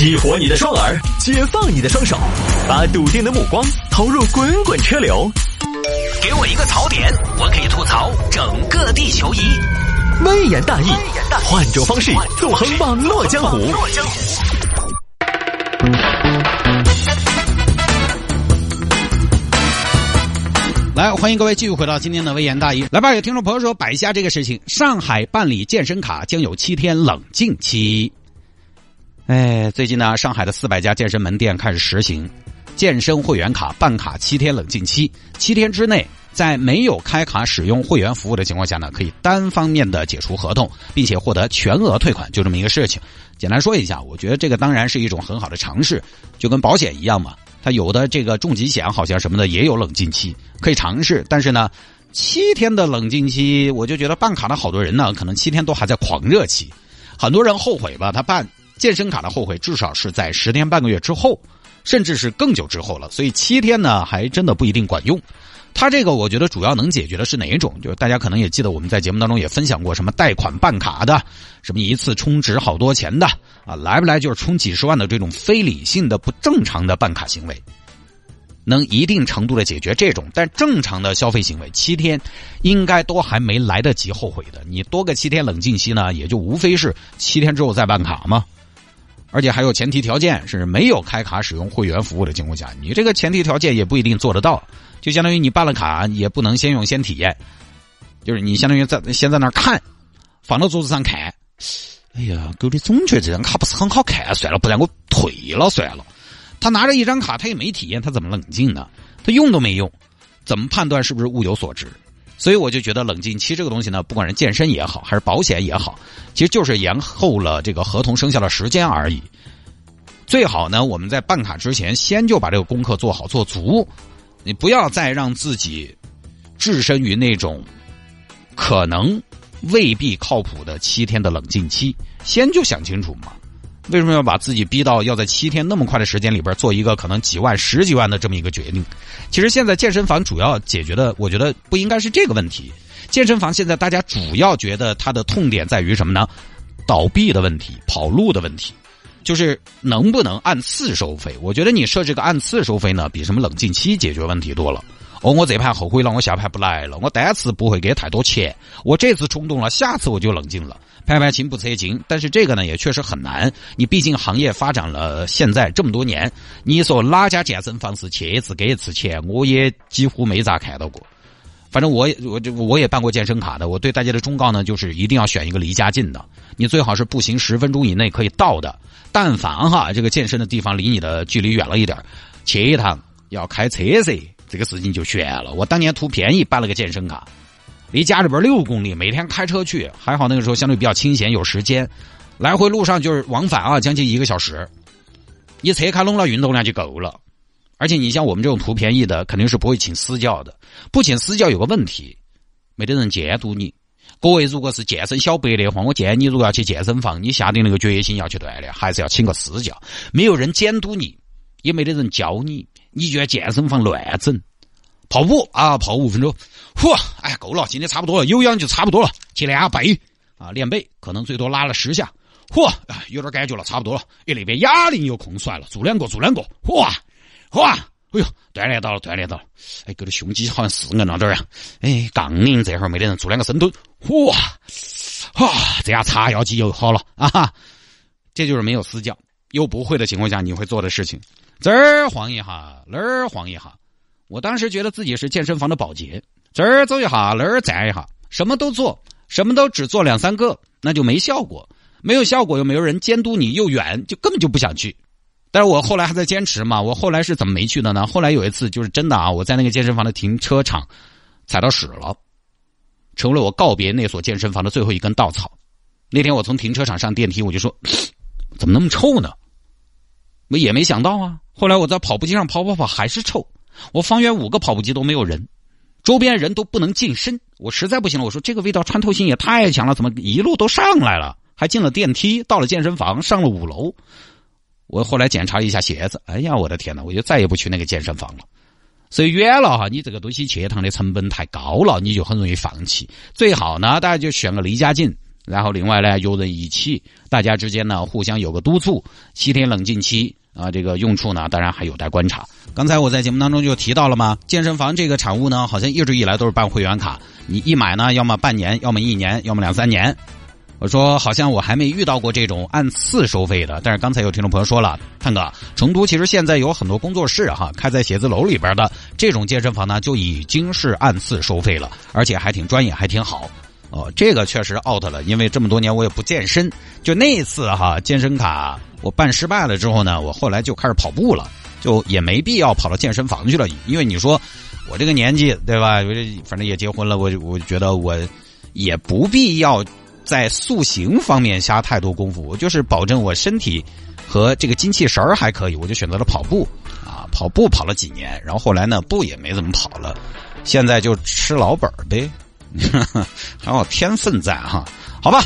激活你的双耳，解放你的双手，把笃定的目光投入滚滚车流。给我一个槽点，我可以吐槽整个地球仪。微言大义，换种方式纵横网络江湖。来，欢迎各位继续回到今天的微言大义。来吧，有听众朋友说摆一下这个事情：上海办理健身卡将有七天冷静期。哎，最近呢，上海的四百家健身门店开始实行健身会员卡办卡七天冷静期，七天之内在没有开卡使用会员服务的情况下呢，可以单方面的解除合同，并且获得全额退款，就这么一个事情。简单说一下，我觉得这个当然是一种很好的尝试，就跟保险一样嘛。它有的这个重疾险好像什么的也有冷静期可以尝试，但是呢，七天的冷静期，我就觉得办卡的好多人呢，可能七天都还在狂热期，很多人后悔吧，他办健身卡的后悔至少是在十天半个月之后，甚至是更久之后了，所以七天呢还真的不一定管用。它这个我觉得主要能解决的是哪一种？就是大家可能也记得我们在节目当中也分享过什么贷款办卡的，什么一次充值好多钱的啊，来不来就是充几十万的这种非理性的不正常的办卡行为，能一定程度的解决这种。但正常的消费行为，七天应该都还没来得及后悔的。你多个七天冷静期呢，也就无非是七天之后再办卡嘛。而且还有前提条件是没有开卡使用会员服务的情况下，你这个前提条件也不一定做得到。就相当于你办了卡，也不能先用先体验，就是你相当于在先在那儿看，放到桌子上看。哎呀，狗的总觉得这张卡不是很好看，算了，不然我退了算了。他拿着一张卡，他也没体验，他怎么冷静呢？他用都没用，怎么判断是不是物有所值？所以我就觉得冷静期这个东西呢，不管是健身也好，还是保险也好，其实就是延后了这个合同生效的时间而已。最好呢，我们在办卡之前，先就把这个功课做好做足。你不要再让自己置身于那种可能未必靠谱的七天的冷静期，先就想清楚嘛。为什么要把自己逼到要在七天那么快的时间里边做一个可能几万、十几万的这么一个决定？其实现在健身房主要解决的，我觉得不应该是这个问题。健身房现在大家主要觉得它的痛点在于什么呢？倒闭的问题、跑路的问题。就是能不能按次收费？我觉得你设这个按次收费呢，比什么冷静期解决问题多了。哦，我这盘后悔了，我下盘不来了。我单次不会给太多钱，我这次冲动了，下次我就冷静了。盘盘轻不测情，但是这个呢也确实很难。你毕竟行业发展了现在这么多年，你说哪家健身房是去一次给一次钱，我也几乎没咋看到过。反正我我就我也办过健身卡的，我对大家的忠告呢，就是一定要选一个离家近的，你最好是步行十分钟以内可以到的。但凡哈这个健身的地方离你的距离远了一点去一趟要开车噻，这个事情就悬了。我当年图便宜办了个健身卡，离家里边六公里，每天开车去，还好那个时候相对比较清闲有时间，来回路上就是往返啊，将近一个小时，一车开拢了，运动量就够了。而且你像我们这种图便宜的，肯定是不会请私教的，不请私教有个问题，没得人监督你。各位，如果是健身小白的话，我建议你如果要去健身房，你下定那个决心要去锻炼，还是要请个私教。没有人监督你，也没得人教你，你就在健身房乱整。跑步啊，跑五分钟，嚯，哎，够了，今天差不多了，有氧就差不多了，去练下背啊，练背可能最多拉了十下，嚯，有点感觉了，差不多了。哎，那边哑铃又空出来了，做两个，做两个，嚯，嚯。哎呦，锻炼到了，锻炼到了！哎，哥的胸肌好像是硬了点呀。哎，杠铃这会儿没得人做两个深蹲，嚯，哈，这样叉腰肌又好了啊！哈，这就是没有私教又不会的情况下你会做的事情。这儿晃一下，那儿晃一下。我当时觉得自己是健身房的保洁，这儿走一下，那儿站一下，什么都做，什么都只做两三个，那就没效果。没有效果又没有人监督你，又远，就根本就不想去。但是我后来还在坚持嘛，我后来是怎么没去的呢？后来有一次就是真的啊，我在那个健身房的停车场踩到屎了，成了我告别那所健身房的最后一根稻草。那天我从停车场上电梯，我就说 怎么那么臭呢？我也没想到啊。后来我在跑步机上跑跑跑，还是臭。我方圆五个跑步机都没有人，周边人都不能近身。我实在不行了，我说这个味道穿透性也太强了，怎么一路都上来了？还进了电梯，到了健身房，上了五楼。我后来检查一下鞋子，哎呀，我的天呐，我就再也不去那个健身房了。所以远了哈，你这个东西去一趟的成本太高了，你就很容易放弃。最好呢，大家就选个离家近，然后另外呢，有人一起，大家之间呢互相有个督促，七天冷静期啊，这个用处呢当然还有待观察。刚才我在节目当中就提到了嘛，健身房这个产物呢，好像一直以来都是办会员卡，你一买呢，要么半年，要么一年，要么两三年。我说好像我还没遇到过这种按次收费的，但是刚才有听众朋友说了，探哥，成都其实现在有很多工作室哈，开在写字楼里边的这种健身房呢，就已经是按次收费了，而且还挺专业，还挺好。哦，这个确实 out 了，因为这么多年我也不健身。就那一次哈，健身卡我办失败了之后呢，我后来就开始跑步了，就也没必要跑到健身房去了。因为你说我这个年纪对吧？反正也结婚了，我我觉得我也不必要在塑形方面下太多功夫。我就是保证我身体和这个精气神儿还可以，我就选择了跑步啊。跑步跑了几年，然后后来呢，步也没怎么跑了，现在就吃老本儿呗。哈哈 还有天分在哈，好吧。